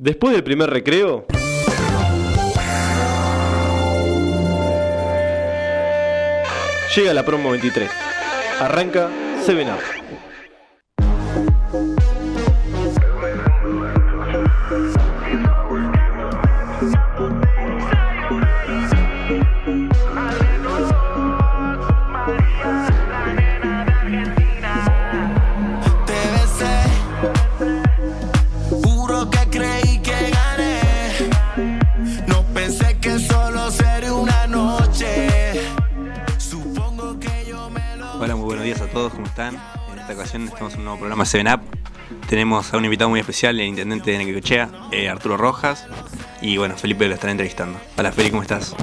Después del primer recreo... Llega la promo 23. Arranca 7up. Te En esta ocasión estamos en un nuevo programa 7up. Tenemos a un invitado muy especial, el intendente de Necochea, eh, Arturo Rojas. Y bueno, Felipe lo estará entrevistando. Hola, Felipe, ¿cómo estás?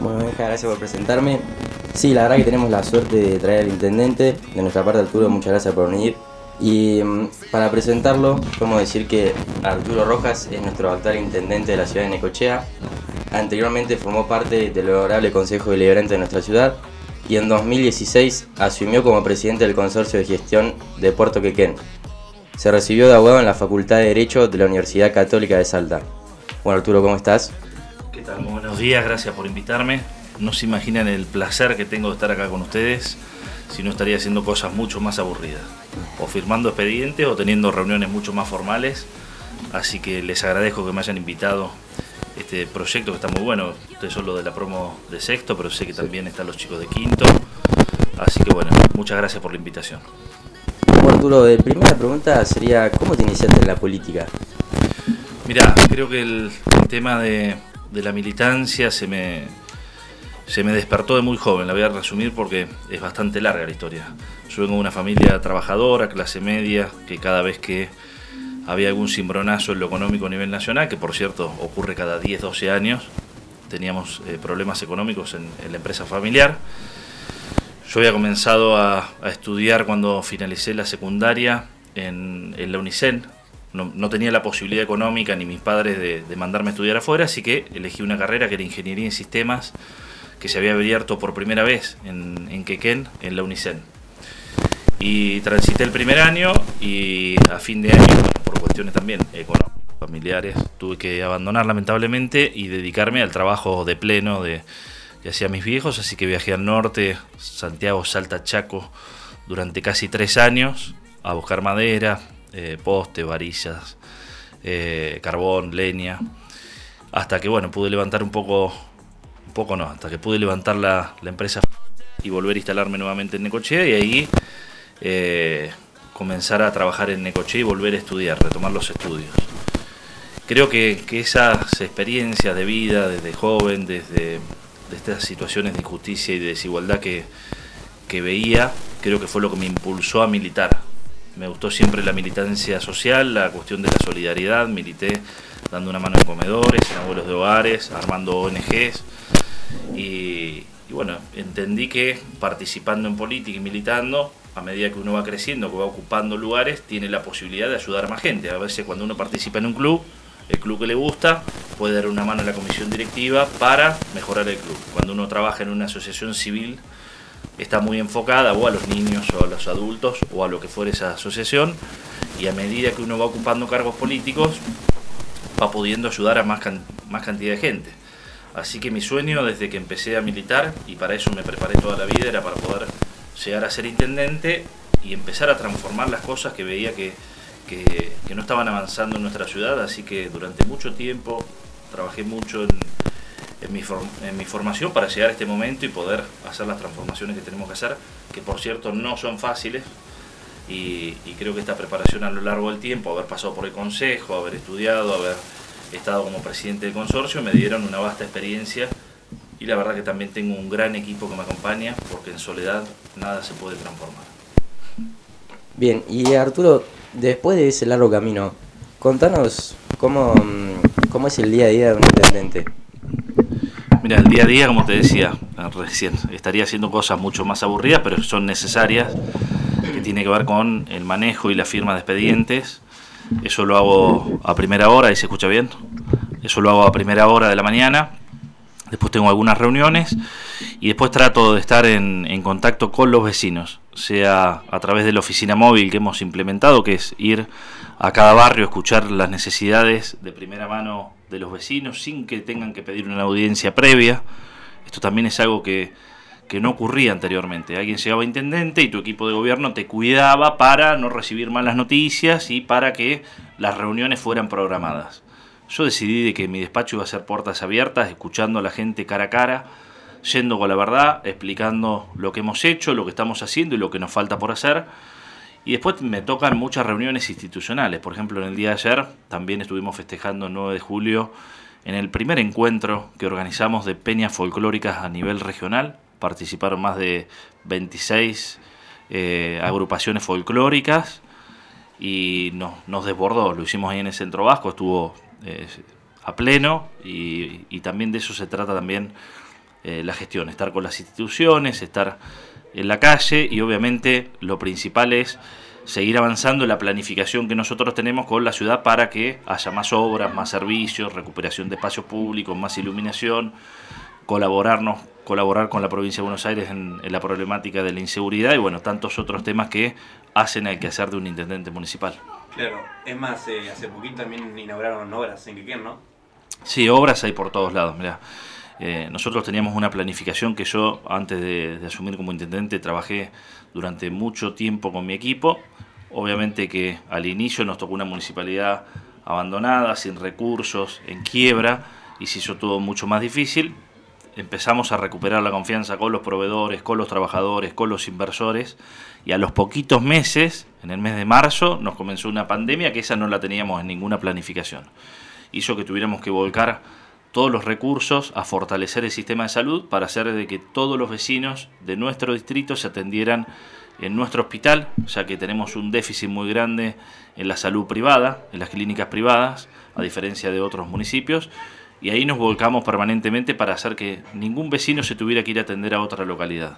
Bueno, gracias por presentarme. Sí, la verdad que tenemos la suerte de traer al intendente. De nuestra parte, Arturo, muchas gracias por venir. Y mm, para presentarlo, podemos decir que Arturo Rojas es nuestro actual intendente de la ciudad de Necochea. Anteriormente formó parte del honorable Consejo Deliberante de nuestra ciudad y en 2016 asumió como presidente del Consorcio de Gestión de Puerto Quequén. Se recibió de abogado en la Facultad de Derecho de la Universidad Católica de Salta. Bueno, Arturo, ¿cómo estás? ¿Qué tal? Muy buenos días, gracias por invitarme. No se imaginan el placer que tengo de estar acá con ustedes, si no estaría haciendo cosas mucho más aburridas. O firmando expedientes o teniendo reuniones mucho más formales. Así que les agradezco que me hayan invitado este proyecto que está muy bueno. Ustedes son lo de la promo de sexto, pero sé que también están los chicos de quinto. Así que bueno, muchas gracias por la invitación. Bueno, Arturo, de primera pregunta sería, ¿cómo te iniciaste en la política? Mirá, creo que el tema de, de la militancia se me, se me despertó de muy joven, la voy a resumir porque es bastante larga la historia. Yo vengo de una familia trabajadora, clase media, que cada vez que había algún cimbronazo en lo económico a nivel nacional, que por cierto ocurre cada 10, 12 años, teníamos eh, problemas económicos en, en la empresa familiar. Yo había comenzado a, a estudiar cuando finalicé la secundaria en, en la UNICEN. No, tenía la posibilidad económica ni mis padres de, de mandarme a estudiar afuera, así que elegí una carrera que era Ingeniería en Sistemas, que se había abierto por primera vez en, en Quequén, en la UNICEN. Y transité el primer año y a fin de año, por cuestiones también económicas, familiares, tuve que abandonar lamentablemente y dedicarme al trabajo de pleno de, que hacían mis viejos, así que viajé al norte, Santiago, Salta, Chaco, durante casi tres años a buscar madera, eh, poste, varillas, eh, carbón, leña, hasta que bueno, pude levantar un poco, un poco no, hasta que pude levantar la, la empresa y volver a instalarme nuevamente en Necochea y ahí eh, comenzar a trabajar en Necochea y volver a estudiar, retomar los estudios. Creo que, que esas experiencias de vida desde joven, desde de estas situaciones de injusticia y de desigualdad que, que veía, creo que fue lo que me impulsó a militar. Me gustó siempre la militancia social, la cuestión de la solidaridad, milité dando una mano en comedores, en abuelos de hogares, armando ONGs y, y bueno, entendí que participando en política y militando, a medida que uno va creciendo, que va ocupando lugares, tiene la posibilidad de ayudar a más gente. A veces cuando uno participa en un club, el club que le gusta, puede dar una mano a la comisión directiva para mejorar el club. Cuando uno trabaja en una asociación civil, está muy enfocada o a los niños o a los adultos o a lo que fuera esa asociación y a medida que uno va ocupando cargos políticos va pudiendo ayudar a más, can- más cantidad de gente. Así que mi sueño desde que empecé a militar, y para eso me preparé toda la vida, era para poder llegar a ser intendente y empezar a transformar las cosas que veía que, que, no estaban avanzando en nuestra ciudad. Así que durante mucho tiempo trabajé mucho en, en mi, en mi formación para llegar a este momento y poder hacer las transformaciones que tenemos que hacer, que por cierto no son fáciles. Y, y creo que esta preparación a lo largo del tiempo, haber pasado por el consejo, haber estudiado, haber estado como presidente del consorcio, me dieron una vasta experiencia y la verdad que también tengo un gran equipo que me acompaña porque en soledad nada se puede transformar. Bien, y Arturo, después de ese largo camino, contanos cómo, mm, cómo es el día a día de un intendente. Mira, el día a día, como te decía eh, recién, estaría haciendo cosas mucho más aburridas, pero son necesarias, que tiene que ver con el manejo y la firma de expedientes. Eso lo hago a primera hora, y se escucha bien. Eso lo hago a primera hora de la mañana. Después tengo algunas reuniones y después trato de estar en, en contacto con los vecinos, sea a través de la oficina móvil que hemos implementado, que es ir a cada barrio, escuchar las necesidades de primera mano de los vecinos sin que tengan que pedir una audiencia previa. Esto también es algo que, que no ocurría anteriormente. Alguien llegaba intendente y tu equipo de gobierno te cuidaba para no recibir malas noticias y para que las reuniones fueran programadas. Yo decidí de que mi despacho iba a ser puertas abiertas, escuchando a la gente cara a cara, yendo con la verdad, explicando lo que hemos hecho, lo que estamos haciendo y lo que nos falta por hacer. Y después me tocan muchas reuniones institucionales. Por ejemplo, en el día de ayer también estuvimos festejando el 9 de julio en el primer encuentro que organizamos de peñas folclóricas a nivel regional. Participaron más de 26 eh, agrupaciones folclóricas y nos desbordó. Lo hicimos ahí en el Centro Vasco, estuvo eh, a pleno y, también de eso se trata también eh, la gestión, estar con las instituciones, estar en la calle y obviamente lo principal es seguir avanzando en la planificación que nosotros tenemos con la ciudad para que haya más obras, más servicios, recuperación de espacios públicos, más iluminación, colaborarnos, colaborar con la provincia de Buenos Aires en, la problemática de la inseguridad y bueno, tantos otros temas que hacen el quehacer de un intendente municipal. Claro, es más, eh, hace poquito también inauguraron obras en Quequén, ¿no? Sí, obras hay por todos lados, mira. Eh, nosotros teníamos una planificación que yo, antes de, asumir como intendente, trabajé durante mucho tiempo con mi equipo. Obviamente que al inicio nos tocó una municipalidad abandonada, sin recursos, en quiebra, y se hizo todo mucho más difícil. Empezamos a recuperar la confianza con los proveedores, con los trabajadores, con los inversores, y a los poquitos meses, en el mes de marzo, nos comenzó una pandemia que esa no la teníamos en ninguna planificación. Hizo que tuviéramos que volcar todos los recursos a fortalecer el sistema de salud para hacer de que todos los vecinos de nuestro distrito se atendieran en nuestro hospital, ya que tenemos un déficit muy grande en la salud privada, en las clínicas privadas, a diferencia de otros municipios, y ahí nos volcamos permanentemente para hacer que ningún vecino se tuviera que ir a atender a otra localidad.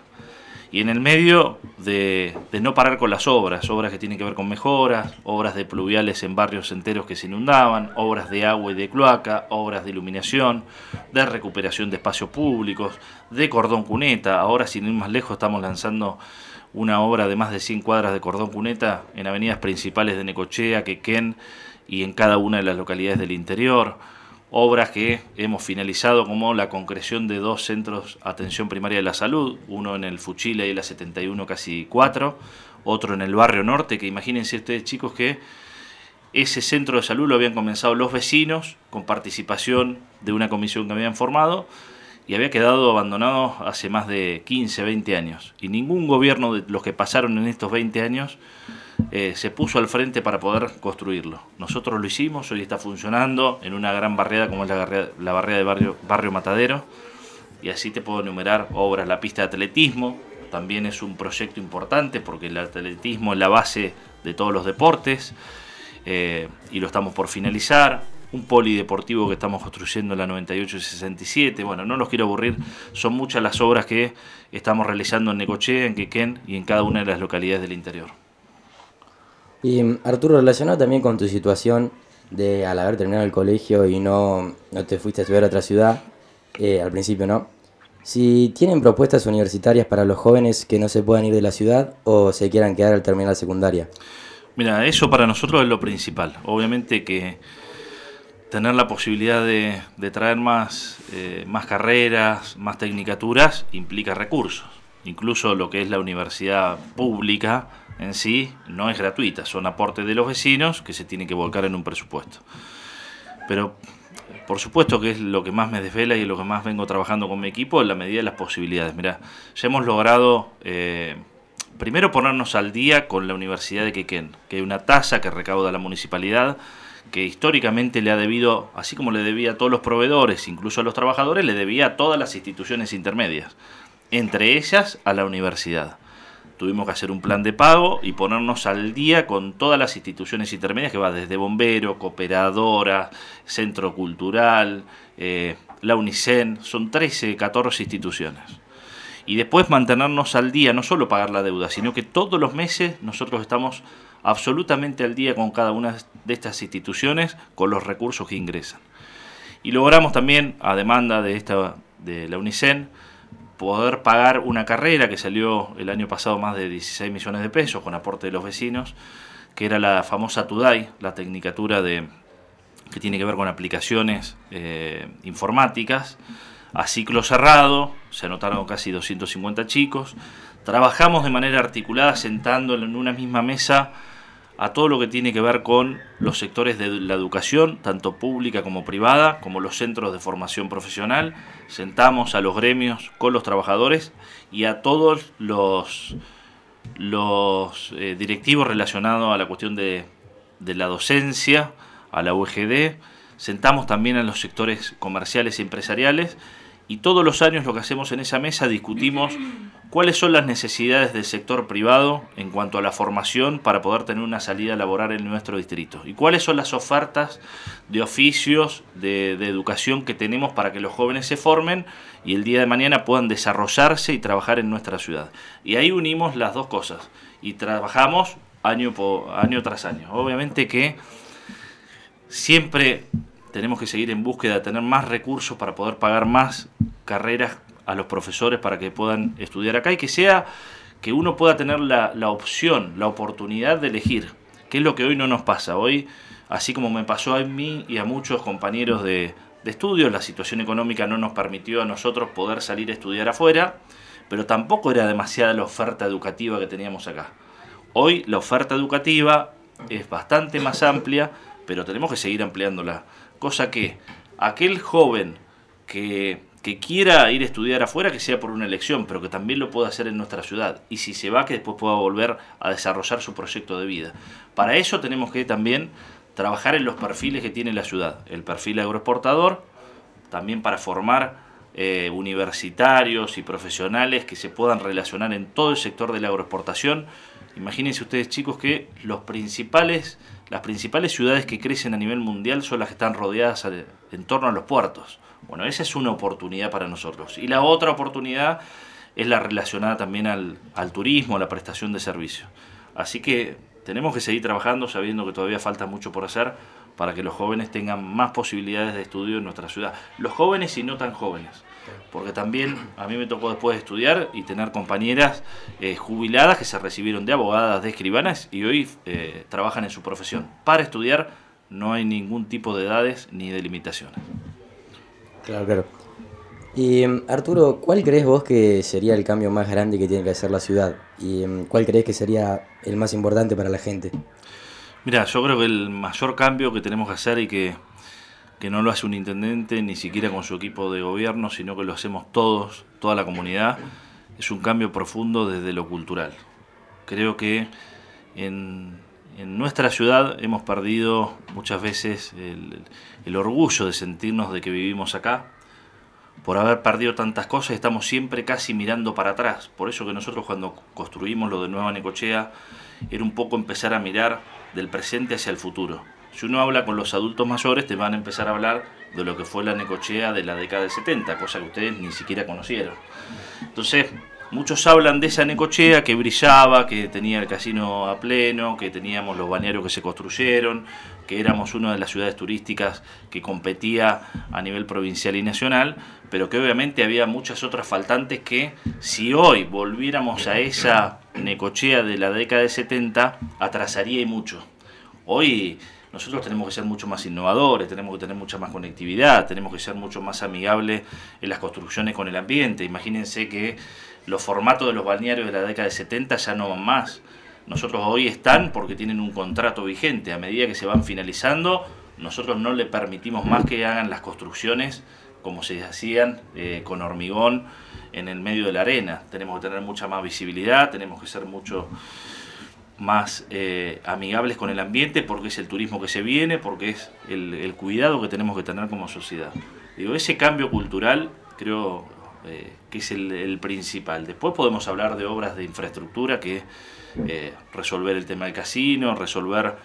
Y en el medio de, no parar con las obras, obras que tienen que ver con mejoras, obras de pluviales en barrios enteros que se inundaban, obras de agua y de cloaca, obras de iluminación, de recuperación de espacios públicos, de cordón cuneta, ahora sin ir más lejos estamos lanzando una obra de más de 100 cuadras de cordón cuneta en avenidas principales de Necochea, Quequén y en cada una de las localidades del interior obras que hemos finalizado como la concreción de dos centros atención primaria de la salud, uno en el Fuchile y la 71 casi 4, otro en el barrio norte, que imagínense ustedes chicos que ese centro de salud lo habían comenzado los vecinos con participación de una comisión que habían formado y había quedado abandonado hace más de 15, 20 años. Y ningún gobierno de los que pasaron en estos 20 años eh, se puso al frente para poder construirlo. Nosotros lo hicimos, hoy está funcionando en una gran barriada como es la, barriada de barrio, barrio Matadero. Y así te puedo enumerar obras, la pista de atletismo, también es un proyecto importante porque el atletismo es la base de todos los deportes eh, y lo estamos por finalizar. Un polideportivo que estamos construyendo en la 98 y 67. Bueno, no los quiero aburrir, son muchas las obras que estamos realizando en Necochea, en Quequén y en cada una de las localidades del interior. Y Arturo, relacionado también con tu situación de al haber terminado el colegio y no, no te fuiste a estudiar a otra ciudad, eh, al principio no, si tienen propuestas universitarias para los jóvenes que no se puedan ir de la ciudad o se quieran quedar al terminar la secundaria. Mira, eso para nosotros es lo principal. Obviamente que tener la posibilidad de, traer más, eh, más carreras, más tecnicaturas, implica recursos. Incluso lo que es la universidad pública en sí no es gratuita, son aportes de los vecinos que se tienen que volcar en un presupuesto. Pero por supuesto que es lo que más me desvela y lo que más vengo trabajando con mi equipo en la medida de las posibilidades. Mira, ya hemos logrado eh, primero ponernos al día con la Universidad de Quequén, que hay una tasa que recauda la municipalidad que históricamente le ha debido, así como le debía a todos los proveedores, incluso a los trabajadores, le debía a todas las instituciones intermedias, entre ellas a la universidad tuvimos que hacer un plan de pago y ponernos al día con todas las instituciones intermedias que va desde bombero, cooperadora, centro cultural, eh, la UNICEN, son 13, 14 instituciones. Y después mantenernos al día, no solo pagar la deuda, sino que todos los meses nosotros estamos absolutamente al día con cada una de estas instituciones, con los recursos que ingresan. Y logramos también, a demanda de, esta, de la UNICEN, poder pagar una carrera que salió el año pasado más de 16 millones de pesos con aporte de los vecinos, que era la famosa TUDAI, la tecnicatura de, que tiene que ver con aplicaciones eh, informáticas, a ciclo cerrado, se anotaron casi 250 chicos, trabajamos de manera articulada sentando en una misma mesa a todo lo que tiene que ver con los sectores de la educación, tanto pública como privada, como los centros de formación profesional, sentamos a los gremios con los trabajadores y a todos los, eh, directivos relacionados a la cuestión de, de la docencia, a la UGD, sentamos también a los sectores comerciales y empresariales y todos los años lo que hacemos en esa mesa discutimos cuáles son las necesidades del sector privado en cuanto a la formación para poder tener una salida laboral en nuestro distrito y cuáles son las ofertas de oficios de, educación que tenemos para que los jóvenes se formen y el día de mañana puedan desarrollarse y trabajar en nuestra ciudad. Y ahí unimos las dos cosas y trabajamos año, por, año tras año. Obviamente que siempre tenemos que seguir en búsqueda de tener más recursos para poder pagar más carreras a los profesores para que puedan estudiar acá y que sea que uno pueda tener la, opción, la oportunidad de elegir, que es lo que hoy no nos pasa. Hoy, así como me pasó a mí y a muchos compañeros de, de estudios, la situación económica no nos permitió a nosotros poder salir a estudiar afuera, pero tampoco era demasiada la oferta educativa que teníamos acá. Hoy la oferta educativa es bastante más amplia, pero tenemos que seguir ampliándola cosa que aquel joven que, quiera ir a estudiar afuera, que sea por una elección, pero que también lo pueda hacer en nuestra ciudad. Y si se va, que después pueda volver a desarrollar su proyecto de vida. Para eso tenemos que también trabajar en los perfiles que tiene la ciudad. El perfil agroexportador, también para formar eh, universitarios y profesionales que se puedan relacionar en todo el sector de la agroexportación. Imagínense ustedes chicos que los principales las principales ciudades que crecen a nivel mundial son las que están rodeadas en torno a los puertos. Bueno, esa es una oportunidad para nosotros. Y la otra oportunidad es la relacionada también al, turismo, a la prestación de servicios. Así que tenemos que seguir trabajando sabiendo que todavía falta mucho por hacer para que los jóvenes tengan más posibilidades de estudio en nuestra ciudad. Los jóvenes y no tan jóvenes porque también a mí me tocó después estudiar y tener compañeras eh, jubiladas que se recibieron de abogadas, de escribanas y hoy eh, trabajan en su profesión. Para estudiar no hay ningún tipo de edades ni de limitaciones. Claro, claro. Y Arturo, ¿cuál crees vos que sería el cambio más grande que tiene que hacer la ciudad? ¿Y cuál crees que sería el más importante para la gente? Mira, yo creo que el mayor cambio que tenemos que hacer y que que no lo hace un intendente ni siquiera con su equipo de gobierno, sino que lo hacemos todos, toda la comunidad, es un cambio profundo desde lo cultural. Creo que en, nuestra ciudad hemos perdido muchas veces el, el, orgullo de sentirnos de que vivimos acá. Por haber perdido tantas cosas estamos siempre casi mirando para atrás. Por eso que nosotros cuando construimos lo de Nueva Necochea era un poco empezar a mirar del presente hacia el futuro si uno habla con los adultos mayores, te van a empezar a hablar de lo que fue la Necochea de la década del 70, cosa que ustedes ni siquiera conocieron. Entonces, muchos hablan de esa Necochea que brillaba, que tenía el casino a pleno, que teníamos los balnearios que se construyeron, que éramos una de las ciudades turísticas que competía a nivel provincial y nacional, pero que obviamente había muchas otras faltantes que si hoy volviéramos a esa Necochea de la década del 70, atrasaría y mucho. Hoy nosotros tenemos que ser mucho más innovadores, tenemos que tener mucha más conectividad, tenemos que ser mucho más amigables en las construcciones con el ambiente. Imagínense que los formatos de los balnearios de la década de 70 ya no van más. Nosotros hoy están porque tienen un contrato vigente. A medida que se van finalizando, nosotros no le permitimos más que hagan las construcciones como se hacían eh, con hormigón en el medio de la arena. Tenemos que tener mucha más visibilidad, tenemos que ser mucho más eh, amigables con el ambiente, porque es el turismo que se viene, porque es el, cuidado que tenemos que tener como sociedad. Digo, ese cambio cultural creo eh, que es el, principal. Después podemos hablar de obras de infraestructura, que eh, resolver el tema del casino, resolver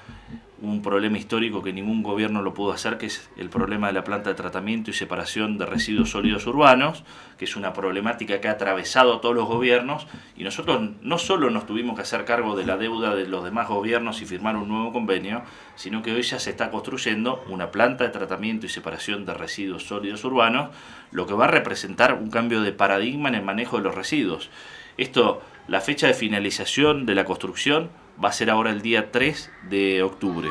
un problema histórico que ningún gobierno lo pudo hacer, que es el problema de la planta de tratamiento y separación de residuos sólidos urbanos, que es una problemática que ha atravesado a todos los gobiernos, y nosotros no solo nos tuvimos que hacer cargo de la deuda de los demás gobiernos y firmar un nuevo convenio, sino que hoy ya se está construyendo una planta de tratamiento y separación de residuos sólidos urbanos, lo que va a representar un cambio de paradigma en el manejo de los residuos. Esto, la fecha de finalización de la construcción va a ser ahora el día 3 de octubre.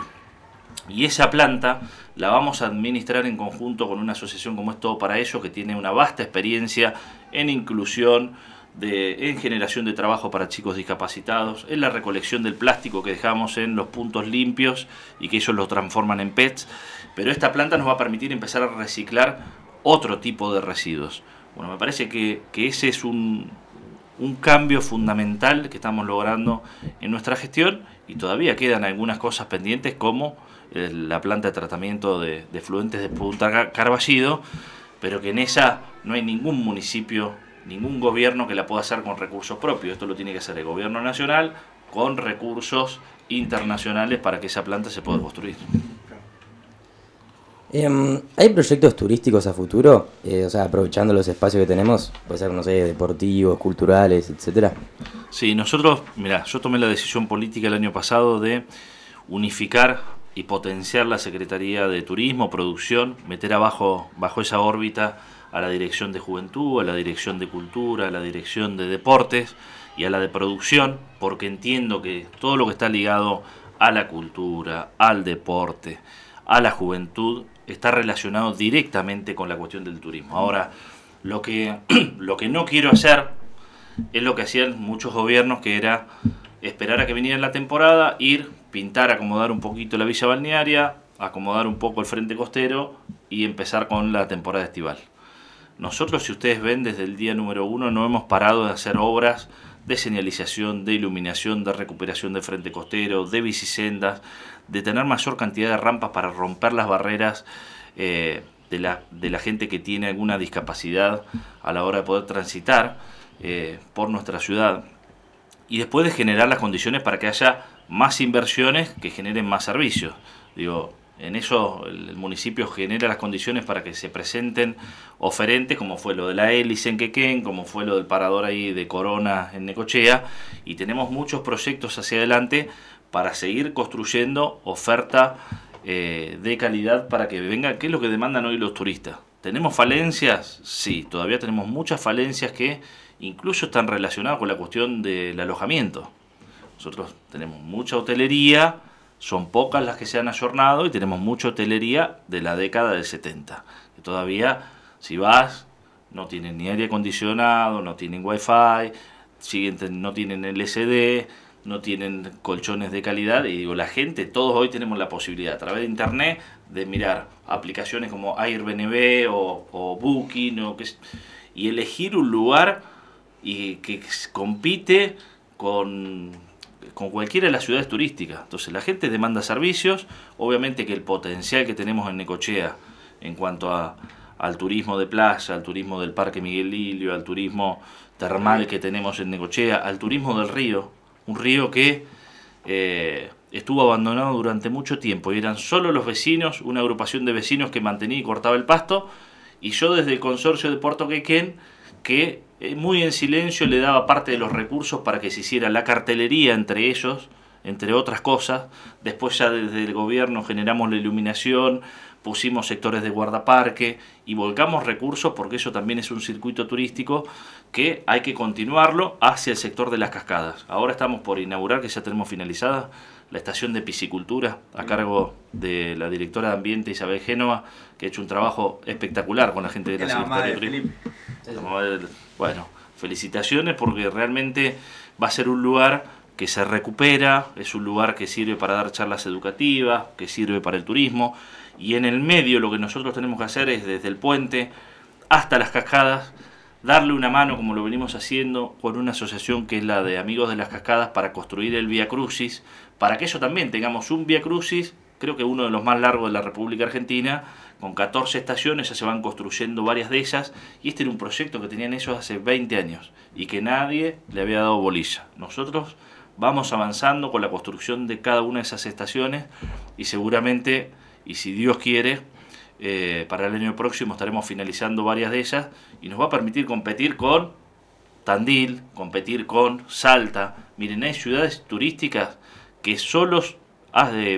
Y esa planta la vamos a administrar en conjunto con una asociación como es Todo para Ellos, que tiene una vasta experiencia en inclusión, en generación de trabajo para chicos discapacitados, en la recolección del plástico que dejamos en los puntos limpios y que ellos lo transforman en PETs. Pero esta planta nos va a permitir empezar a reciclar otro tipo de residuos. Bueno, me parece que ese es un, un cambio fundamental que estamos logrando en nuestra gestión y todavía quedan algunas cosas pendientes como eh, la planta de tratamiento de, de fluentes de Punta Carballido, pero que en esa no hay ningún municipio, ningún gobierno que la pueda hacer con recursos propios. Esto lo tiene que hacer el gobierno nacional con recursos internacionales para que esa planta se pueda construir. Em, ¿Hay proyectos turísticos a futuro? Eh, o sea, aprovechando los espacios que tenemos, puede ser, no sé, deportivos, culturales, etcétera. Sí, nosotros, mira, yo tomé la decisión política el año pasado de unificar y potenciar la Secretaría de Turismo, Producción, meter abajo, bajo esa órbita a la Dirección de Juventud, a la Dirección de Cultura, a la Dirección de Deportes y a la de Producción, porque entiendo que todo lo que está ligado a la cultura, al deporte, a la juventud, está relacionado directamente con la cuestión del turismo. Ahora, lo que, lo que no quiero hacer es lo que hacían muchos gobiernos, que era esperar a que viniera la temporada, ir, pintar, acomodar un poquito la villa balnearia, acomodar un poco el frente costero y empezar con la temporada estival. Nosotros, si ustedes ven, desde el día número uno no hemos parado de hacer obras de señalización, de iluminación, de recuperación del frente costero, de bicisendas, de tener mayor cantidad de rampas para romper las barreras eh, de, la, de, la, gente que tiene alguna discapacidad a la hora de poder transitar eh, por nuestra ciudad. Y después de generar las condiciones para que haya más inversiones que generen más servicios. Digo, en eso el, municipio genera las condiciones para que se presenten oferentes, como fue lo de la hélice en Quequén, como fue lo del parador ahí de Corona en Necochea, y tenemos muchos proyectos hacia adelante para seguir construyendo oferta eh, de calidad para que venga, ¿qué es lo que demandan hoy los turistas? ¿Tenemos falencias? Sí, todavía tenemos muchas falencias que incluso están relacionadas con la cuestión del alojamiento. Nosotros tenemos mucha hotelería, son pocas las que se han ayornado y tenemos mucha hotelería de la década del 70. Que todavía, si vas, no tienen ni aire acondicionado, no tienen wifi, siguen, no tienen LCD, no tienen colchones de calidad. Y digo, la gente, todos hoy tenemos la posibilidad a través de internet de mirar aplicaciones como Airbnb o, o Booking o que, y elegir un lugar y que compite con con cualquiera de las ciudades turísticas. Entonces la gente demanda servicios, obviamente que el potencial que tenemos en Necochea en cuanto al turismo de playa, al turismo del Parque Miguel Lilio, al turismo termal que tenemos en Necochea, al turismo del río, un río que eh, estuvo abandonado durante mucho tiempo. Y eran solo los vecinos, una agrupación de vecinos que mantenía y cortaba el pasto, y yo desde el consorcio de Puerto Quequén, que muy en silencio le daba parte de los recursos para que se hiciera la cartelería entre ellos, entre otras cosas. Después ya desde el gobierno generamos la iluminación, pusimos sectores de guardaparque y volcamos recursos porque eso también es un circuito turístico que hay que continuarlo hacia el sector de las cascadas. Ahora estamos por inaugurar, que ya tenemos finalizada, la estación de piscicultura a cargo de la directora de Ambiente Isabel Génova, que ha hecho un trabajo espectacular con la gente de la, Secretaría de Turismo. Bueno, felicitaciones porque realmente va a ser un lugar que se recupera, es un lugar que sirve para dar charlas educativas, que sirve para el turismo, y en el medio lo que nosotros tenemos que hacer es desde el puente hasta las cascadas, darle una mano como lo venimos haciendo con una asociación que es la de Amigos de las Cascadas para construir el Via Crucis, para que eso también tengamos un Via Crucis, creo que uno de los más largos de la República Argentina, con 14 estaciones, ya se van construyendo varias de ellas, y este era un proyecto que tenían ellos hace 20 años y que nadie le había dado bolilla. Nosotros vamos avanzando con la construcción de cada una de esas estaciones y seguramente, y si Dios quiere, eh, para el año próximo estaremos finalizando varias de ellas y nos va a permitir competir con Tandil, competir con Salta. Miren, hay ciudades turísticas que solos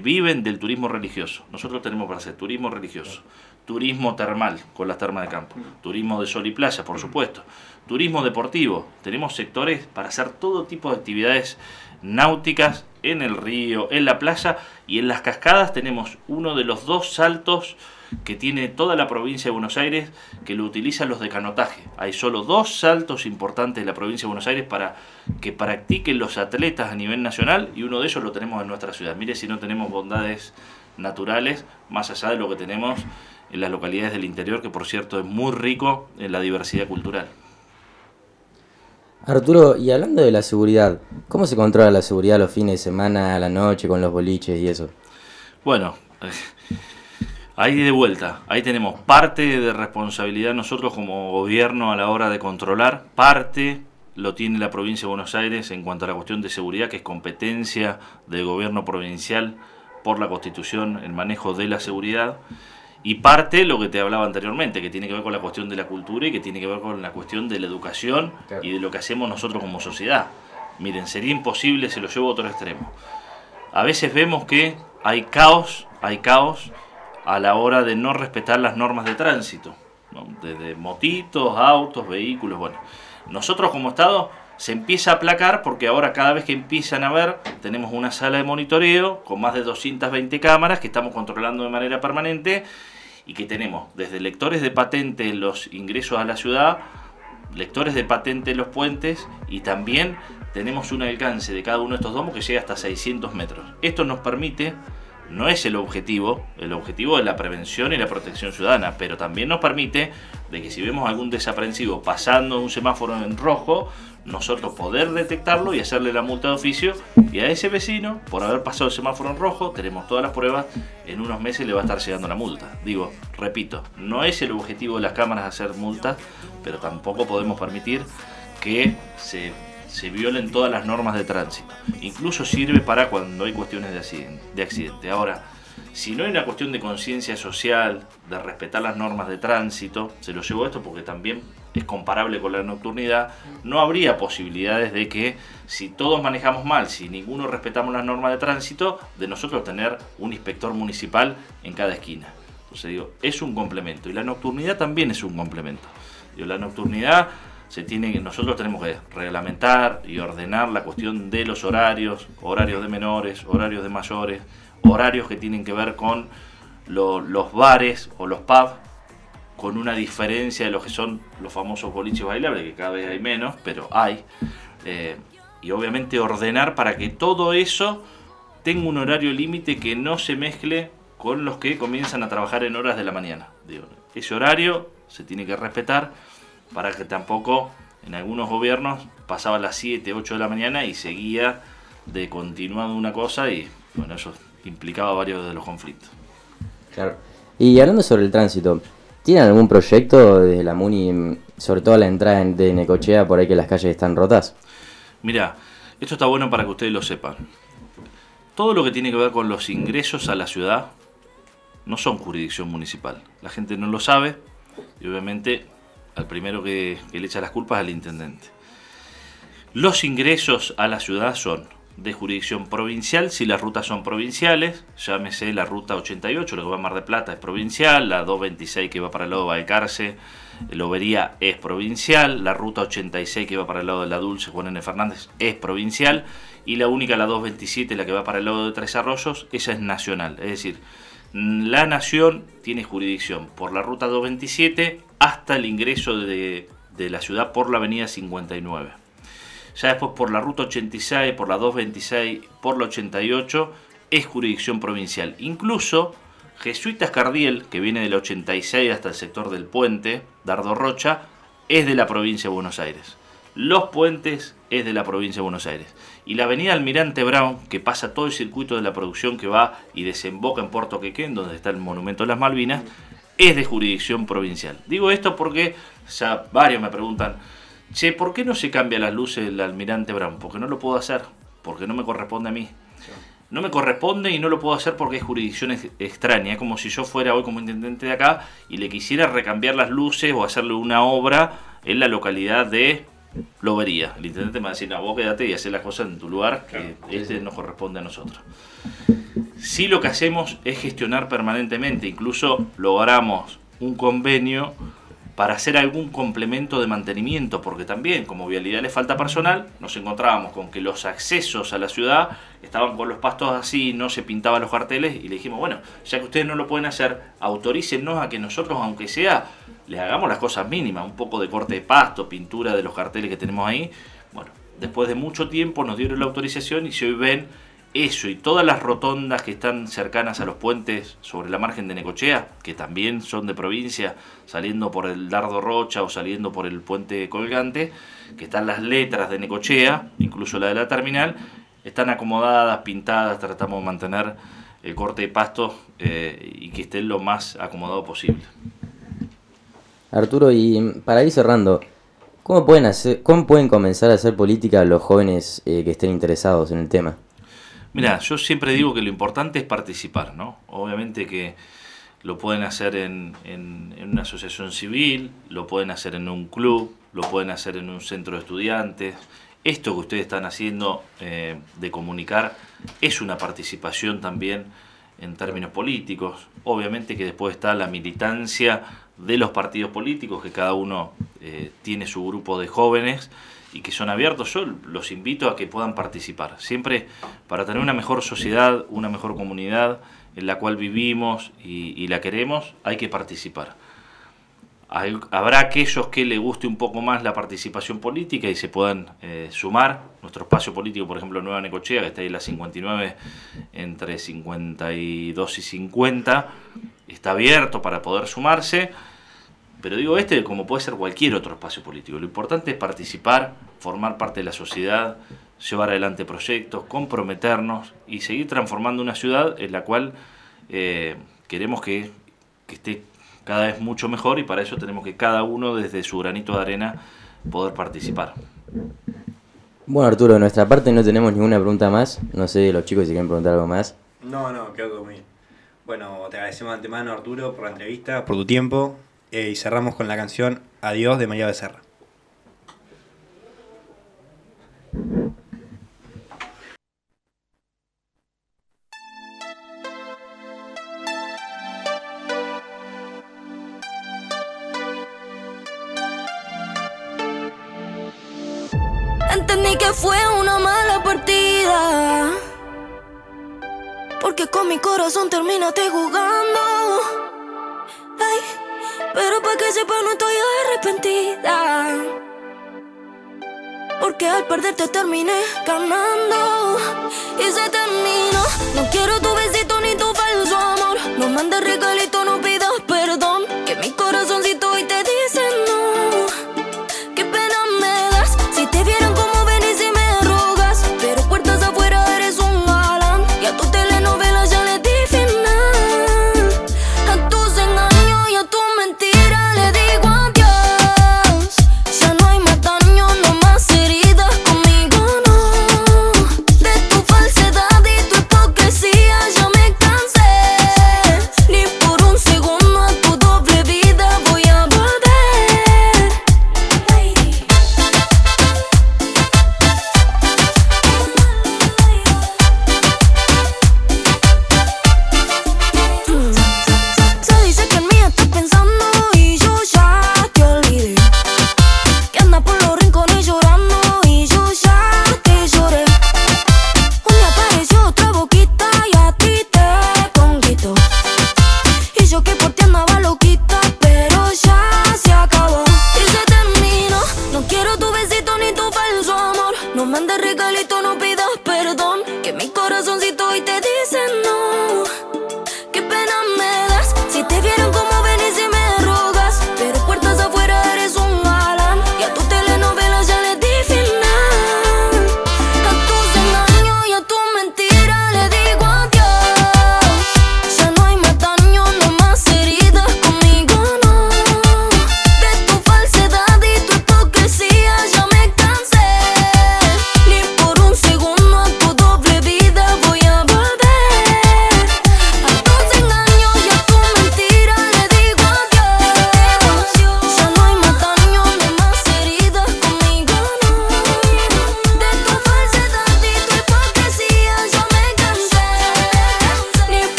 viven del turismo religioso. Nosotros tenemos para hacer turismo religioso, turismo termal con las termas de campo, turismo de sol y playa, por supuesto, turismo deportivo. Tenemos sectores para hacer todo tipo de actividades náuticas en el río, en la playa y en las cascadas. Tenemos uno de los dos saltos que tiene toda la provincia de Buenos Aires que lo utilizan los de canotaje. Hay solo dos saltos importantes en la provincia de Buenos Aires para que practiquen los atletas a nivel nacional y uno de ellos lo tenemos en nuestra ciudad. Mire si no tenemos bondades naturales más allá de lo que tenemos en las localidades del interior, que por cierto es muy rico en la diversidad cultural. Arturo, y hablando de la seguridad, ¿cómo se controla la seguridad los fines de semana, a la noche, con los boliches y eso? Bueno, ahí de vuelta, ahí tenemos parte de responsabilidad nosotros como gobierno a la hora de controlar, parte lo tiene la provincia de Buenos Aires en cuanto a la cuestión de seguridad, que es competencia del gobierno provincial por la constitución, el manejo de la seguridad. Y parte lo que te hablaba anteriormente, que tiene que ver con la cuestión de la cultura y que tiene que ver con la cuestión de la educación y de lo que hacemos nosotros como sociedad. Miren, sería imposible, se lo llevo a otro extremo. A veces vemos que hay caos, hay caos a la hora de no respetar las normas de tránsito, desde motitos, autos, vehículos, bueno. Nosotros como Estado se empieza a aplacar porque ahora cada vez que empiezan a ver tenemos una sala de monitoreo con más de 220 cámaras que estamos controlando de manera permanente y que tenemos desde lectores de patente en los ingresos a la ciudad, lectores de patente en los puentes y también tenemos un alcance de cada uno de estos domos que llega hasta 600 metros. Esto nos permite no es el objetivo, el objetivo es la prevención y la protección ciudadana, pero también nos permite de que si vemos algún desaprensivo pasando un semáforo en rojo, nosotros poder detectarlo y hacerle la multa de oficio y a ese vecino, por haber pasado el semáforo en rojo, tenemos todas las pruebas, en unos meses le va a estar llegando la multa. Digo, repito, no es el objetivo de las cámaras hacer multas, pero tampoco podemos permitir que se, se violen todas las normas de tránsito. Incluso sirve para cuando hay cuestiones de accidente. De. Ahora, si no hay una cuestión de conciencia social, de respetar las normas de tránsito, se lo llevo esto porque también es comparable con la nocturnidad, no habría posibilidades de que si todos manejamos mal, si ninguno respetamos las normas de tránsito, de nosotros tener un inspector municipal en cada esquina. Entonces digo, es un complemento y la nocturnidad también es un complemento. Digo, la nocturnidad se tiene nosotros tenemos que reglamentar y ordenar la cuestión de los horarios, horarios de menores, horarios de mayores, horarios que tienen que ver con los bares o los pubs con una diferencia de lo que son los famosos boliches bailables, que cada vez hay menos, pero hay. Eh, y obviamente ordenar para que todo eso tenga un horario límite que no se mezcle con los que comienzan a trabajar en horas de la mañana. ese horario se tiene que respetar para que tampoco en algunos gobiernos pasaba las 7, 8 de la mañana y seguía de continuado una cosa y bueno, eso implicaba varios de los conflictos. Claro. Y hablando sobre el tránsito, ¿Tienen algún proyecto desde la MUNI, sobre todo a la entrada de Necochea, por ahí que las calles están rotas? Mira, esto está bueno para que ustedes lo sepan. Todo lo que tiene que ver con los ingresos a la ciudad no son jurisdicción municipal. La gente no lo sabe y obviamente al primero que, le echa las culpas al intendente. Los ingresos a la ciudad son de jurisdicción provincial si las rutas son provinciales, llámese la ruta 88, lo que va a Mar de Plata es provincial, la 226 que va para el lado de Valcarce, Lobería es provincial, la ruta 86 que va para el lado de la Dulce, Juan N. Fernández, es provincial, y la única, la 227, la que va para el lado de Tres Arroyos, esa es nacional. Es decir, la nación tiene jurisdicción por la ruta 227 hasta el ingreso de, la ciudad por la avenida 59 ya después por la ruta 86, por la 226, por la 88, es jurisdicción provincial. Incluso Jesuitas Cardiel, que viene del 86 hasta el sector del puente, Dardo Rocha, es de la provincia de Buenos Aires. Los Puentes es de la provincia de Buenos Aires. Y la avenida Almirante Brown, que pasa todo el circuito de la producción que va y desemboca en Puerto Quequén, donde está el Monumento de las Malvinas, es de jurisdicción provincial. Digo esto porque ya varios me preguntan, che, ¿por qué no se cambia las luces del almirante Brown? Porque no lo puedo hacer, porque no me corresponde a mí. No me corresponde y no lo puedo hacer porque es jurisdicción extraña. Es como si yo fuera hoy como intendente de acá y le quisiera recambiar las luces o hacerle una obra en la localidad de Lobería. El intendente me va a decir, no, vos quédate y hacer las cosas en tu lugar, que este nos corresponde a nosotros. Sí lo que hacemos es gestionar permanentemente, incluso logramos un convenio para hacer algún complemento de mantenimiento, porque también como vialidad le falta personal, nos encontrábamos con que los accesos a la ciudad estaban con los pastos así, no se pintaban los carteles y le dijimos, bueno, ya que ustedes no lo pueden hacer, autorícenos a que nosotros, aunque sea, les hagamos las cosas mínimas, un poco de corte de pasto, pintura de los carteles que tenemos ahí. Bueno, después de mucho tiempo nos dieron la autorización y si hoy ven eso y todas las rotondas que están cercanas a los puentes sobre la margen de Necochea, que también son de provincia, saliendo por el Dardo Rocha o saliendo por el puente colgante, que están las letras de Necochea, incluso la de la terminal, están acomodadas, pintadas, tratamos de mantener el corte de pasto eh, y que estén lo más acomodado posible. Arturo, y para ir cerrando, ¿cómo pueden, hacer, cómo pueden comenzar a hacer política los jóvenes eh, que estén interesados en el tema? Mira, yo siempre digo que lo importante es participar, ¿no? Obviamente que lo pueden hacer en, en, una asociación civil, lo pueden hacer en un club, lo pueden hacer en un centro de estudiantes. Esto que ustedes están haciendo eh, de comunicar es una participación también en términos políticos. Obviamente que después está la militancia de los partidos políticos, que cada uno eh, tiene su grupo de jóvenes y que son abiertos, yo los invito a que puedan participar. Siempre para tener una mejor sociedad, una mejor comunidad en la cual vivimos y, la queremos, hay que participar. habrá aquellos que le guste un poco más la participación política y se puedan eh, sumar. Nuestro espacio político, por ejemplo, Nueva Necochea, que está ahí en la 59, entre 52 y 50, está abierto para poder sumarse pero digo este como puede ser cualquier otro espacio político. Lo importante es participar, formar parte de la sociedad, llevar adelante proyectos, comprometernos y seguir transformando una ciudad en la cual eh, queremos que, que, esté cada vez mucho mejor y para eso tenemos que cada uno desde su granito de arena poder participar. Bueno Arturo, de nuestra parte no tenemos ninguna pregunta más. No sé los chicos si quieren preguntar algo más. No, no, creo que muy Bueno, te agradecemos de antemano Arturo por la entrevista, por tu tiempo. Eh, y cerramos con la canción Adiós de María Becerra. Entendí que fue una mala partida. Porque con mi corazón terminaste jugando. Pero para que sepa no estoy arrepentida. Porque al perderte terminé ganando y se terminó. No quiero tu besito ni tu falso amor. No mandes regalito,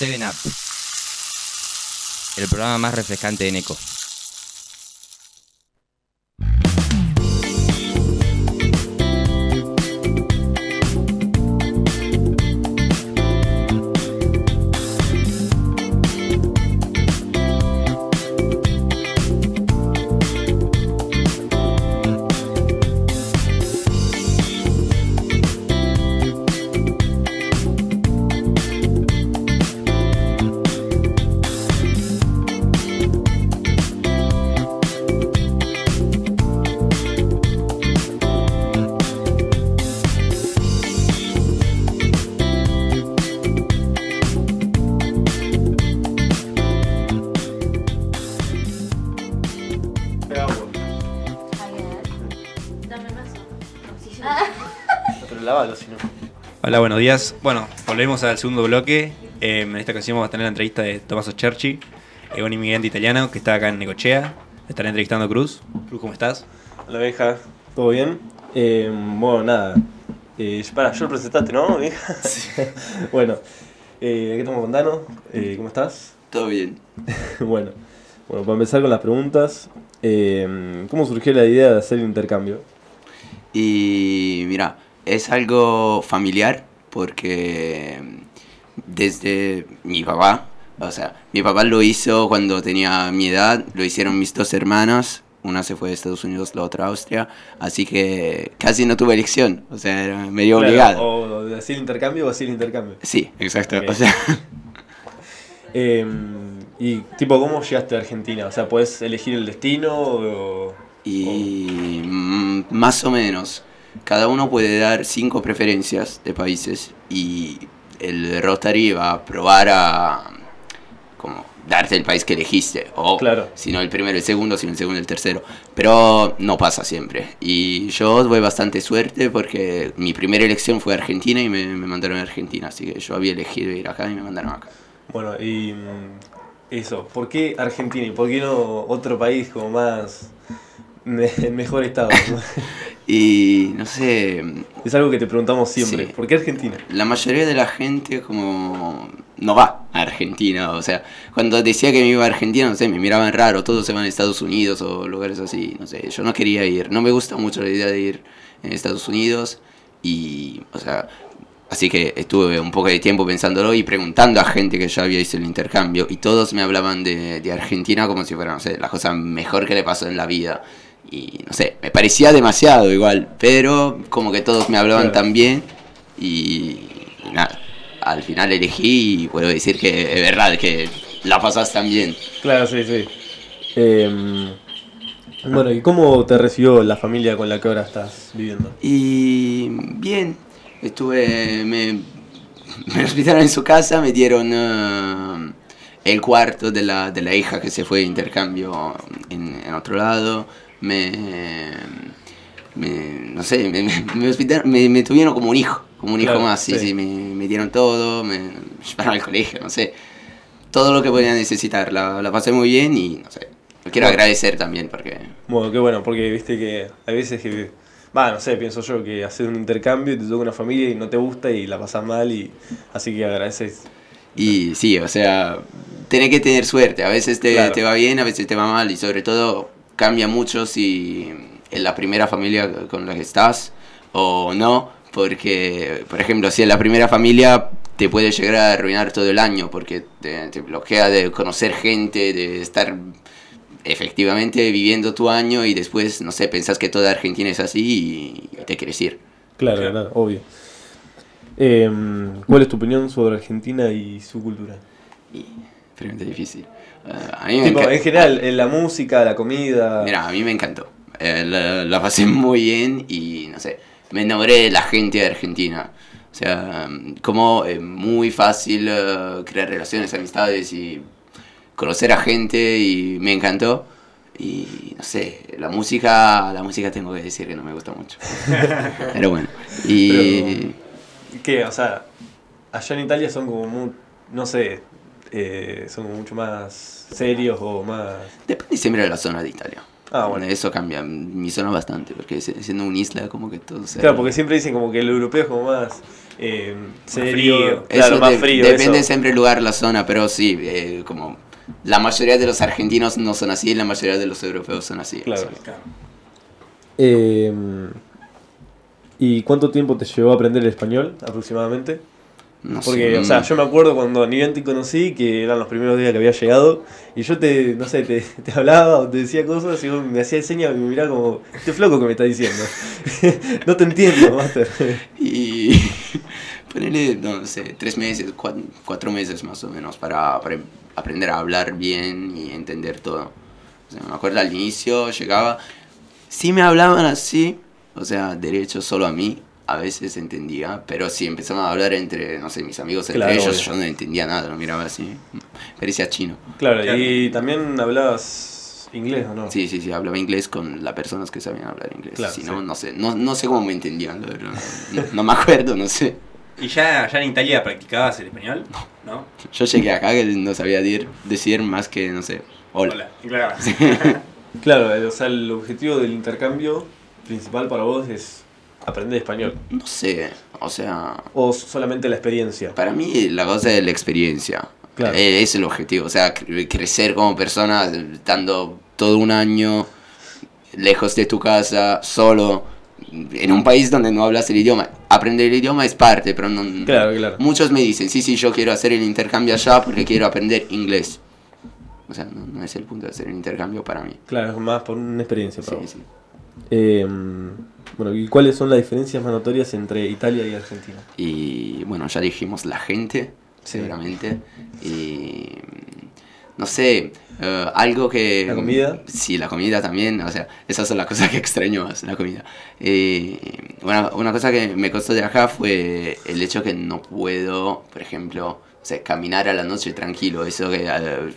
7 Up. El programa más refrescante de Neco. Buenos días. Bueno, volvemos al segundo bloque. Eh, en esta ocasión vamos a tener la entrevista de Tommaso Cherchi, eh, un inmigrante italiano que está acá en Necochea. Estará entrevistando a Cruz. Cruz, ¿cómo estás? Hola vieja, ¿todo bien? Eh, bueno, nada. Eh, para, yo lo presentaste, ¿no, vieja? bueno, eh, ¿qué estamos con Dano? Eh, ¿Cómo estás? Todo bien. bueno, bueno, para empezar con las preguntas, eh, ¿cómo surgió la idea de hacer el intercambio? Y mira, es algo familiar porque desde mi papá, o sea, mi papá lo hizo cuando tenía mi edad, lo hicieron mis dos hermanas, una se fue a Estados Unidos, la otra a Austria, así que casi no tuve elección, o sea, era medio Claro, obligado. O de hacer el intercambio o hacer el intercambio. Sí, exacto, o sea, Eh, y tipo, ¿cómo llegaste a Argentina? O sea, ¿puedes elegir el destino o...? y mm, más o menos, cada uno puede dar cinco preferencias de países y el Rotary va a probar a como darte el país que elegiste. O Claro. si no el primero el segundo si no el segundo el tercero. Pero no pasa siempre. Y yo tuve bastante suerte porque mi primera elección fue Argentina y me, me mandaron a Argentina. Así que yo había elegido ir acá y me mandaron acá. Bueno, y mm, eso, ¿por qué Argentina y por qué no otro país como más... en mejor estado? y no sé es algo que te preguntamos siempre. Sí. ¿Por qué Argentina? la mayoría de la gente como no va a Argentina, o sea, cuando decía que me iba a Argentina, no sé, me miraban raro, todos se van a Estados Unidos o lugares así, no sé, yo no quería ir, no me gusta mucho la idea de ir en Estados Unidos y, o sea, así que estuve un poco de tiempo pensándolo y preguntando a gente que ya había hecho el intercambio y todos me hablaban de, de Argentina como si fuera, no sé, la cosa mejor que le pasó en la vida. Y no sé, me parecía demasiado igual, pero como que todos me hablaban Claro. tan bien y, y nada, al final elegí y puedo decir que es verdad que la pasas tan bien. Claro, sí, sí. Eh, bueno, ¿y cómo te recibió la familia con la que ahora estás viviendo? Y bien, estuve, me, me hospitaron en su casa, me dieron eh, el cuarto de la, de la hija que se fue de intercambio en, en otro lado, me, me- no sé, me, me, me hospitaron- me- me tuvieron como un hijo, como un hijo Claro, más, sí, sí. sí, me, dieron todo, me llevaron al colegio, no sé, todo lo que podía necesitar, la, la pasé muy bien y no sé, lo quiero Bueno. agradecer también porque... Bueno, qué bueno, porque viste que hay veces que, va, no sé, pienso yo que hacer un intercambio y te toca una familia y no te gusta y la pasas mal y así que agradeces. Y sí, o sea, tenés que tener suerte. A veces te, Claro. te va bien, a veces te va mal. Y sobre todo cambia mucho si en la primera familia con la que estás o no. Porque, por ejemplo, si en la primera familia te puede llegar a arruinar todo el año porque te, te bloquea de conocer gente, de estar efectivamente viviendo tu año y después, no sé, pensás que toda Argentina es así y te quieres ir. Claro, claro, obvio. Eh, ¿Cuál es tu opinión sobre Argentina y su cultura? Y, pregunta difícil. Eh, a mí me Tipo, en general, en la música, la comida. Mira, a mí me encantó. Eh, la, la pasé muy bien y no sé, me enamoré de la gente de Argentina. O sea, como es muy fácil eh, crear relaciones, amistades y conocer a gente y me encantó. Y no sé, la música, la música tengo que decir que no me gusta mucho. Pero bueno, y ¿Qué? O sea, allá en Italia son como muy, no sé, eh, son como mucho más serios o más... depende siempre de la zona de Italia. Ah, bueno. Eso cambia mi zona bastante, porque si- siendo una isla como que todo se... Claro, porque siempre dicen como que el europeo es como más eh, serio, frío. claro, Eso más de- frío. depende eso. siempre del lugar, la zona, pero sí, eh, como la mayoría de los argentinos no son así, la mayoría de los europeos son así. Claro. Sí. Eh, ¿Y cuánto tiempo te llevó a aprender el español aproximadamente? No Porque, sé, o sea, yo me acuerdo cuando ni bien te conocí, que eran los primeros días que había llegado, y yo te, no sé, te, te hablaba o te decía cosas y vos me hacías señas y me miraba como, este flaco que me está diciendo. no te entiendo, Master. Y ponerle, no sé, tres meses, cuatro, cuatro meses más o menos para, para aprender a hablar bien y entender todo. O sea, me acuerdo al inicio, llegaba, sí me hablaban así, o sea, derecho solo a mí, a veces entendía, pero si empezaban a hablar entre, no sé, mis amigos entre Claro, ellos, obvio. yo no entendía nada, lo miraba así, parecía chino. Claro, Claro. y también hablabas inglés, ¿o no? Sí, sí, sí, hablaba inglés con las personas que sabían hablar inglés. Claro, si no, sí. no sé, no, no sé cómo me entendían, la verdad. No, no me acuerdo, no sé. ¿Y ya, ya en Italia practicabas el español? No. Yo llegué acá que no sabía decir más que, no sé, hola. Claro. Claro, eh, o sea, el objetivo del intercambio principal para vos es aprender español, No sé, o sea, o solamente la experiencia. para mí la cosa es la experiencia. Claro. Eh, Es el objetivo, o sea, cre- crecer como persona estando todo un año lejos de tu casa, solo, en un país donde no hablas el idioma. Aprender el idioma es parte, pero no... Claro, claro. Muchos me dicen, sí, sí, yo quiero hacer el intercambio allá porque quiero aprender inglés. O sea, no, no es el punto de hacer el intercambio para mí. Claro, es más por una experiencia para Sí, vos. sí. Eh, bueno, ¿y cuáles son las diferencias más notorias entre Italia y Argentina? Y bueno, ya dijimos la gente, Sí. seguramente. Y no sé, eh, algo que... ¿La comida? Sí, la comida también, o sea, esas son las cosas que extraño más, la comida. Eh, bueno, una cosa que me costó de acá fue el hecho que no puedo, por ejemplo, o sea, caminar a la noche tranquilo, eso que... eh,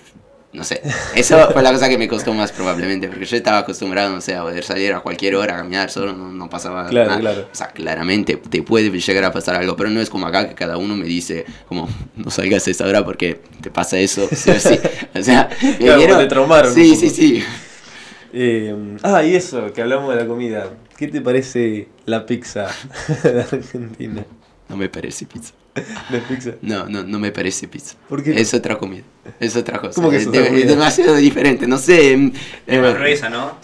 no sé, eso fue la cosa que me costó más probablemente, porque yo estaba acostumbrado, no sé, a poder salir a cualquier hora a caminar solo, no, no pasaba Claro, nada. claro. O sea, claramente te puede llegar a pasar algo, pero no es como acá que cada uno me dice, como, no salgas a esa hora porque te pasa eso, sí o sí. O sea, me Claro, vieron- te traumaron Sí, sí, sí. Eh, ah, y eso, que hablamos de la comida. ¿Qué te parece la pizza de Argentina? No me parece pizza. La pizza. No, no, no me parece pizza. ¿Por qué? Es otra comida. Es otra cosa. ¿Cómo que es otra de- comida? demasiado diferente. No sé. em, Es eh, más gruesa, ¿no?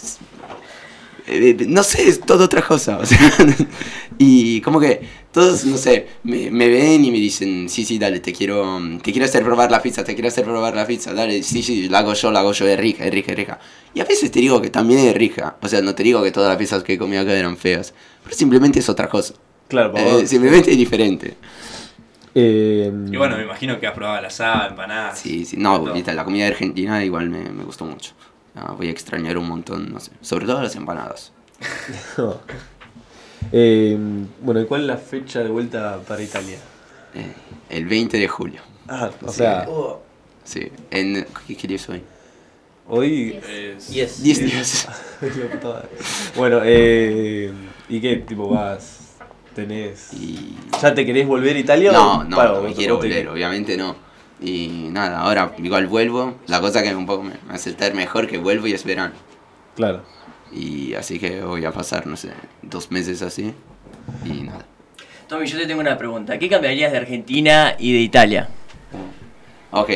Eh, no sé, es todo otra cosa. O sea, y como que todos, no sé, me, me ven y me dicen, sí, sí, dale, te quiero, te quiero hacer probar la pizza, te quiero hacer probar la pizza, dale, sí, sí, la hago yo, la hago yo, es rica, es rica, es rica. Y a veces te digo que también es rica. O sea, no te digo que todas las pizzas que he comido acá eran feas, pero simplemente es otra cosa. Claro, Eh, simplemente es diferente. Eh, Y bueno, me imagino que has probado la asada, empanadas. Sí, sí, no, la comida argentina igual me, me gustó mucho. Ah, voy a extrañar un montón, no sé, sobre todo las empanadas. eh, bueno, ¿y cuál es la fecha de vuelta para Italia? Eh, el 20 de julio. Ah, o Sí. sea, Sí, en... ¿Qué, qué día es hoy? hoy... Es- Yes. 10 días. Bueno, eh, ¿y qué tipo vas? ¿Tenés... Y... ¿Ya te querés volver a Italia? No, o- no, para, no me quiero te- volver, obviamente no. Y nada, ahora igual vuelvo. La cosa que un poco me me hace estar mejor que vuelvo y es verano. Claro. Y así que voy a pasar, no sé, dos meses así. Y nada. Tommy, yo te tengo una pregunta. ¿Qué cambiarías de Argentina y de Italia? Ok.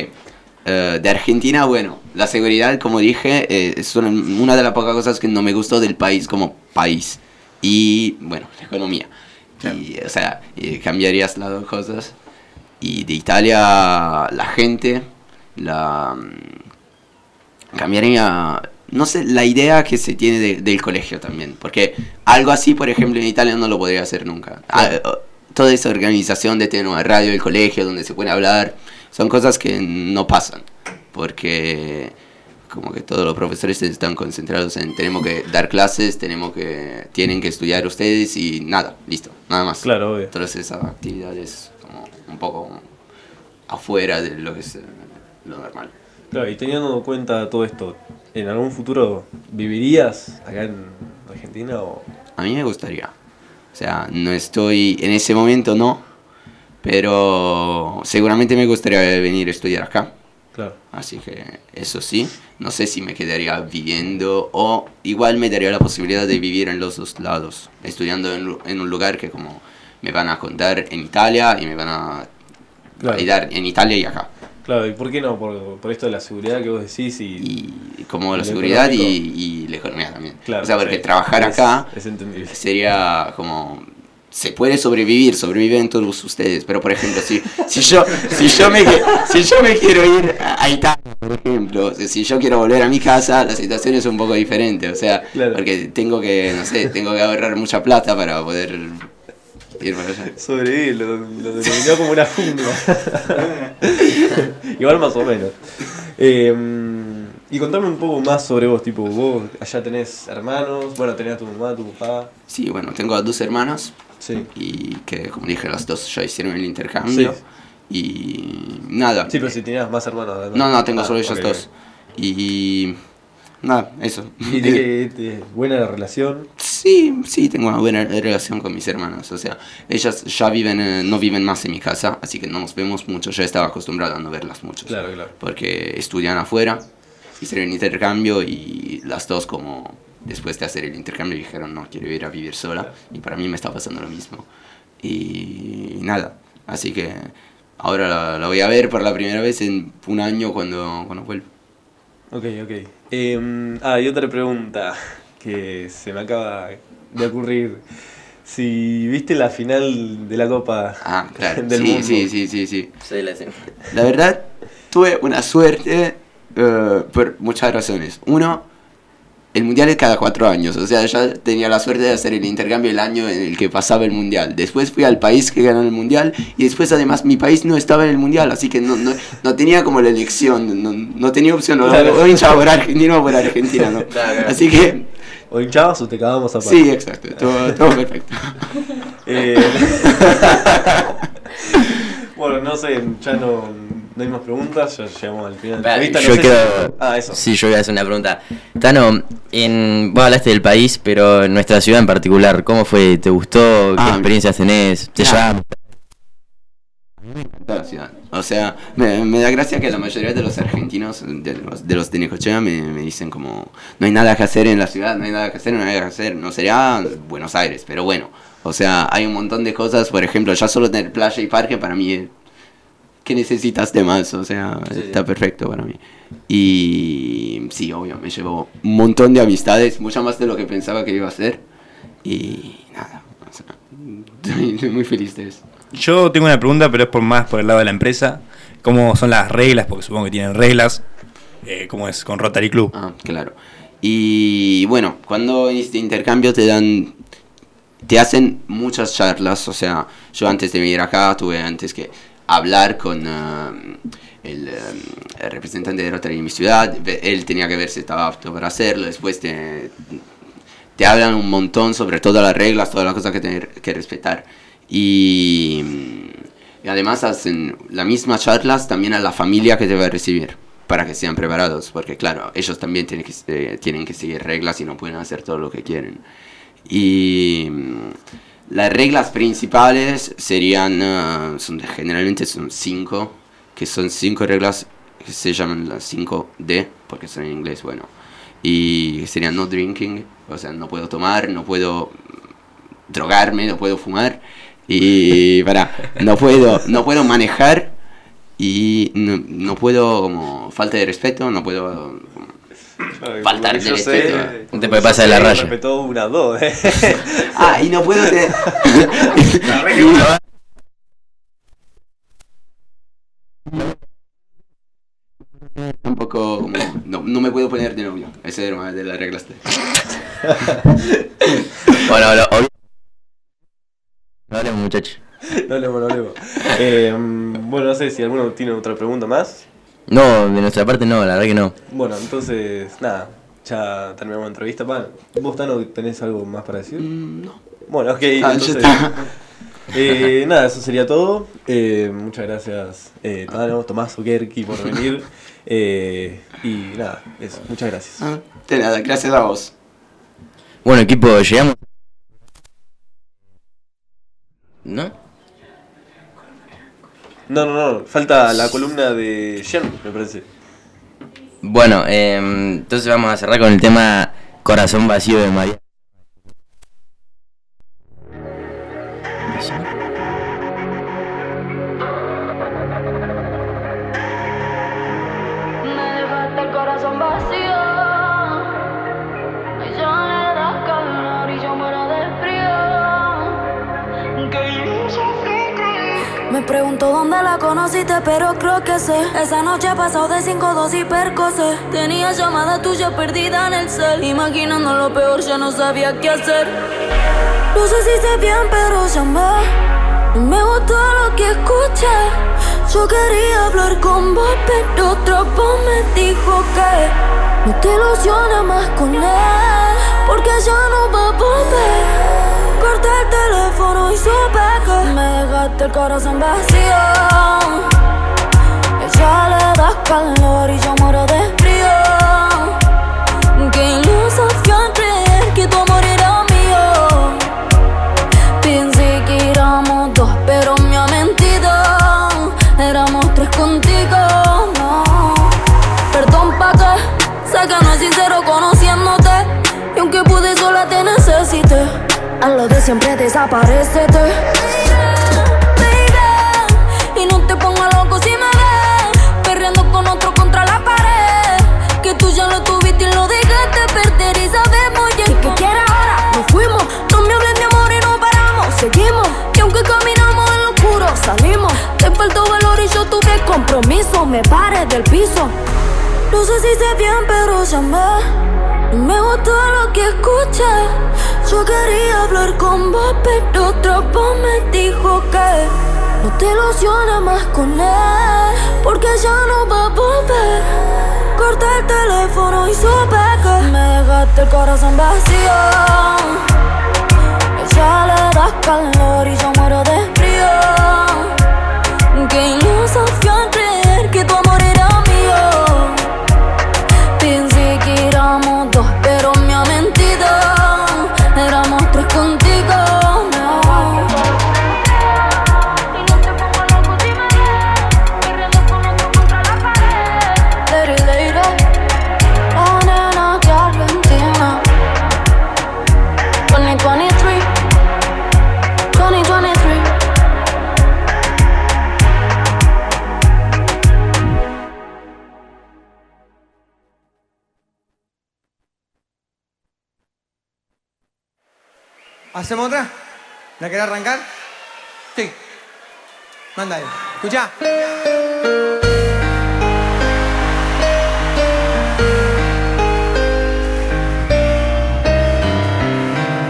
Eh, de Argentina, bueno, la seguridad, como dije, eh, es una, una de las pocas cosas que no me gustó del país como país. Y, bueno, la economía. Y, o sea, eh, cambiarías las dos cosas. Y de Italia, la gente, la... mm, Cambiaría, no sé, la idea que se tiene de- del colegio también. Porque algo así, por ejemplo, en Italia no lo podría hacer nunca. Ah, eh, toda esa organización de tener una radio del colegio donde se puede hablar, son cosas que no pasan. Porque como que todos los profesores están concentrados en tenemos que dar clases, tenemos que tienen que estudiar ustedes y nada, listo, nada más. Claro, obvio. Todas esas actividades como un poco afuera de lo que es eh, lo normal. Claro, y teniendo en cuenta todo esto, ¿en algún futuro vivirías acá en Argentina o...? A mí me gustaría. O sea, no estoy en ese momento, no. Pero seguramente me gustaría venir a estudiar acá. Claro. Así que eso sí, no sé si me quedaría viviendo o igual me daría la posibilidad de vivir en los dos lados, estudiando en, en un lugar que como me van a contar en Italia y me van a Claro. ayudar en Italia y acá. Claro, ¿y por qué no? Por, por esto de la seguridad que vos decís y... Y como Y la seguridad y, y la economía también. Claro, o sea, porque sí, trabajar es- acá Es sería como se puede sobrevivir, sobreviven todos ustedes, pero por ejemplo, si, si yo si yo me si yo me quiero ir a Italia, por ejemplo, si yo quiero volver a mi casa, la situación es un poco diferente, o sea, Claro. porque tengo que, no sé, tengo que ahorrar mucha plata para poder ir para allá. Sobrevivir, lo, lo denominó como una jungla. Igual más o menos. Eh, y contame un poco más sobre vos, tipo, vos allá tenés hermanos, bueno, tenés a tu mamá, tu papá. Sí, bueno, tengo a dos hermanos Sí. y que como dije, las dos ya hicieron el intercambio y nada. Sí, pero si tenías más hermanos. No, no, tengo Ah, solo ellos dos. Y nada, eso. ¿Y de qué- de buena la relación? Sí, sí, tengo una buena relación con mis hermanos. O sea, ellas ya viven, eh, no viven más en mi casa, así que no nos vemos mucho. Ya estaba acostumbrado a no verlas mucho. Claro, claro. Porque estudian afuera, hicieron intercambio y las dos como después de hacer el intercambio dijeron no, quiero ir a vivir sola. Y para mí me está pasando lo mismo. Y nada, así que ahora la, la voy a ver por la primera vez en un año cuando, cuando vuelva. Ok, ok. Eh, ah, y otra pregunta que se me acaba de ocurrir. Si viste la final de la Copa Ah, claro. del sí, mundo. sí, sí, sí, sí. Soy la escena. La verdad, tuve una suerte eh, por muchas razones. Uno, el mundial es cada cuatro años, o sea, ya tenía la suerte de hacer el intercambio el año en el que pasaba el mundial. Después fui al país que ganó el mundial y después además mi país no estaba en el mundial, así que no, no, no tenía como la elección, no, no tenía opción, o, Claro. o hinchaba por Argentina o por Argentina, ¿no? Claro. Así que, O hinchabas o te cagábamos a palo. sí, exacto, todo, todo perfecto. Eh, bueno, no sé, ya no, no hay más preguntas, ya llegamos al final de la entrevista. yo no sé quiero- si- Ah, eso. Sí, yo voy a hacer una pregunta. Tano, en, vos hablaste del país, pero en nuestra ciudad en particular, ¿cómo fue? ¿Te gustó? ¿Qué Ah, experiencias tenés? ¿Te llevaba- toda la ciudad. O sea, me, me da gracia que la mayoría de los argentinos, de los de, los de Necochea, me, me dicen como, no hay nada que hacer en la ciudad, no hay nada que hacer, no hay nada que hacer. No sería Buenos Aires, pero bueno. O sea, hay un montón de cosas, por ejemplo, ya solo tener playa y parque para mí, ¿qué necesitas de más? O sea, está perfecto para mí. Y sí, obvio, me llevo un montón de amistades, mucho más de lo que pensaba que iba a hacer. Y nada, o sea, estoy, muy feliz de eso. Yo tengo una pregunta, pero es por más por el lado de la empresa. ¿Cómo son las reglas? Porque supongo que tienen reglas. Eh, ¿Cómo es con Rotary Club? Ah, claro. Y bueno, cuando este intercambio te dan, te hacen muchas charlas, o sea, yo antes de venir acá tuve antes que hablar con ah, el, eh, el representante de Rotary en mi ciudad, él tenía que ver si estaba apto para hacerlo, después te, te hablan un montón sobre todas las reglas, todas las cosas que tener que respetar. Y, y además hacen las mismas charlas también a la familia que te va a recibir, para que sean preparados, porque claro, ellos también tienen que, eh, tienen que seguir reglas y no pueden hacer todo lo que quieren. Y las reglas principales serían, ah, son, generalmente son cinco, que son cinco reglas que se llaman las 5D, porque son en inglés, bueno. Y serían no drinking, o sea, no puedo tomar, no puedo drogarme, no puedo fumar y para no puedo no puedo manejar y no, no puedo como falta de respeto, no puedo Faltar yo respeto. No te puede pasar de la raya. Respetó una, dos, eh. ah y no puedo tener tampoco no, no me puedo poner de novio esa era una de las reglas de- Bueno, lo, obvio- No hablemos, muchachos. no hablemos, no hablemos. Eh, bueno, no sé si alguno tiene otra pregunta más. No, de nuestra parte no, la verdad que no. Bueno, entonces, nada, ya terminamos la entrevista. Pa, ¿Vos, Tano, tenés algo más para decir? Mm, no Bueno, ok, Ah, ya entonces... está. Eh, nada, eso sería todo. Eh, muchas gracias, eh, Tano, Tomás Okerki, por venir. Eh, y nada, eso, muchas gracias. Ah, de nada gracias a vos Bueno, equipo, llegamos. ¿No? No, no, no. Falta la columna de Jen, me parece. Bueno, eh, entonces vamos a cerrar con el tema Corazón Vacío de María. Conociste, pero creo que sé. Esa noche he pasado de 5-2 y percocé. Tenía llamada tuya perdida en el cel. Imaginando lo peor, ya no sabía qué hacer. No sé si hice bien, pero llamé. No me gustó lo que escuché. Yo quería hablar con vos, pero otra voz me dijo que no te ilusiones más con él, dejaste el corazón vacío. Ella le das calor y yo muero de frío. Qué al creer que tu amor era mío. Pensé que éramos dos, pero me ha mentido. Éramos tres contigo, no. Perdón pa' que sé que no es sincero conociéndote. Y aunque pude sola te necesité. A lo de siempre desaparecete. Faltó valor y yo tuve compromiso Me paré del piso No sé si hice bien pero llamé me gustó lo que escuché. Yo quería hablar con vos, pero otra voz me dijo que no te ilusiones más con él, porque ya no va a volver. Corté el teléfono y supe que me dejaste el corazón vacío. Ella le das calor y yo muero de ¿Hacemos otra? ¿La querés arrancar? Sí. Manda ahí. Escucha.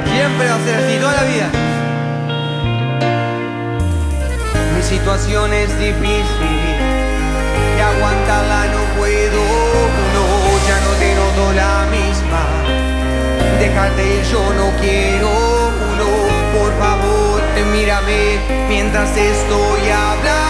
Siempre va a ser así, toda la vida. Mi situación es difícil y aguantarla no puedo. No, ya no te noto la misma. Déjate, yo no quiero por favor, mírame mientras estoy hablando.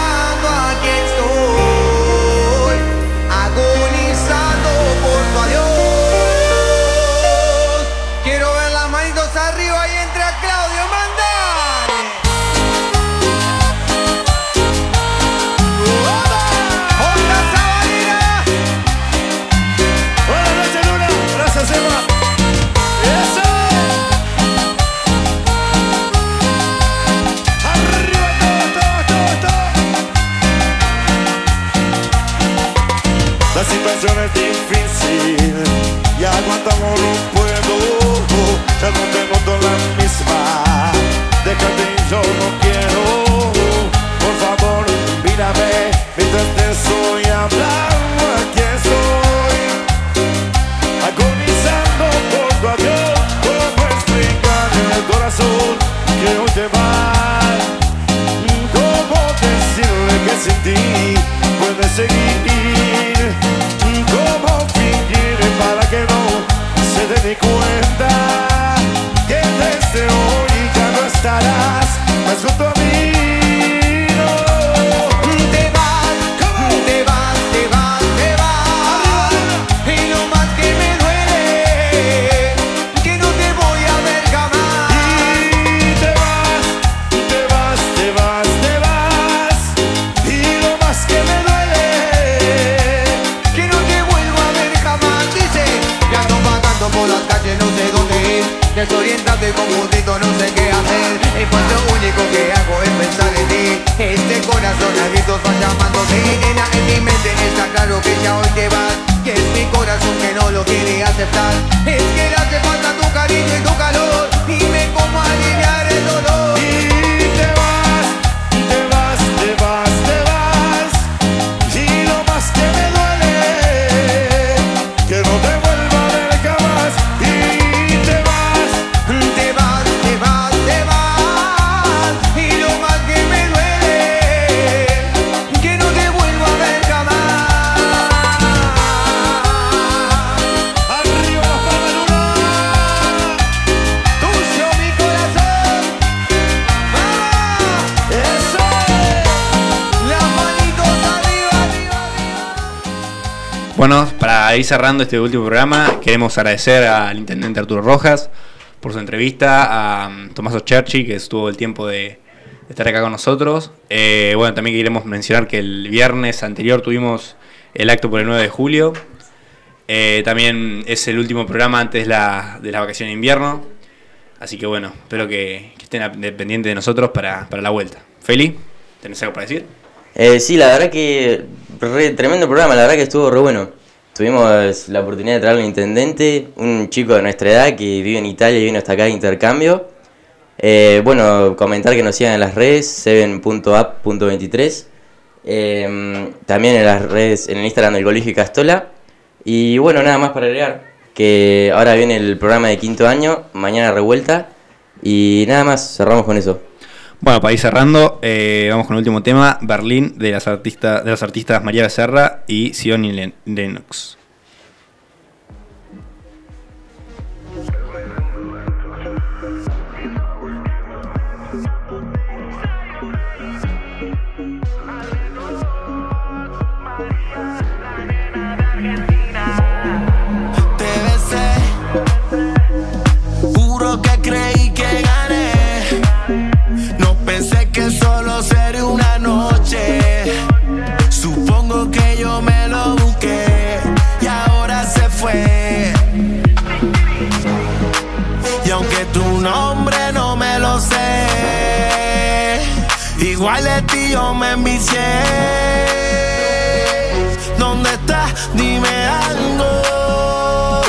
Es difícil y aguantamos no puedo. Ya no te noto la misma. Déjate, yo no quiero. Por favor, mírame mientras te estoy hablando. Cerrando este último programa, queremos agradecer al intendente Arturo Rojas por su entrevista, a um, Tomaso Cherchi, que estuvo el tiempo de, estar acá con nosotros. Eh, bueno, también queremos mencionar que el viernes anterior tuvimos el acto por el 9 de julio. Eh, también es el último programa antes la, de la vacación de invierno. Así que bueno, espero que, estén pendientes de nosotros para, para la vuelta. Feli, ¿tenés algo para decir? Eh, sí, la verdad que re- tremendo programa, la verdad que estuvo re bueno. Tuvimos la oportunidad de traer al intendente, un chico de nuestra edad que vive en Italia y vino hasta acá de intercambio. Eh, bueno, comentar que nos sigan en las redes, 7.app.23. Eh, también en las redes, en el Instagram del Colegio Castola. Y bueno, nada más para agregar, que ahora viene el programa de quinto año, mañana revuelta. Y nada más, cerramos con eso. Bueno, para ir cerrando, eh, vamos con el último tema, Berlín, de las, artistas de los artistas María Becerra y Sioni Len- Lennox. Igual de ti yo me envicié. ¿Dónde estás? Dime algo.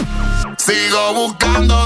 Sigo buscándote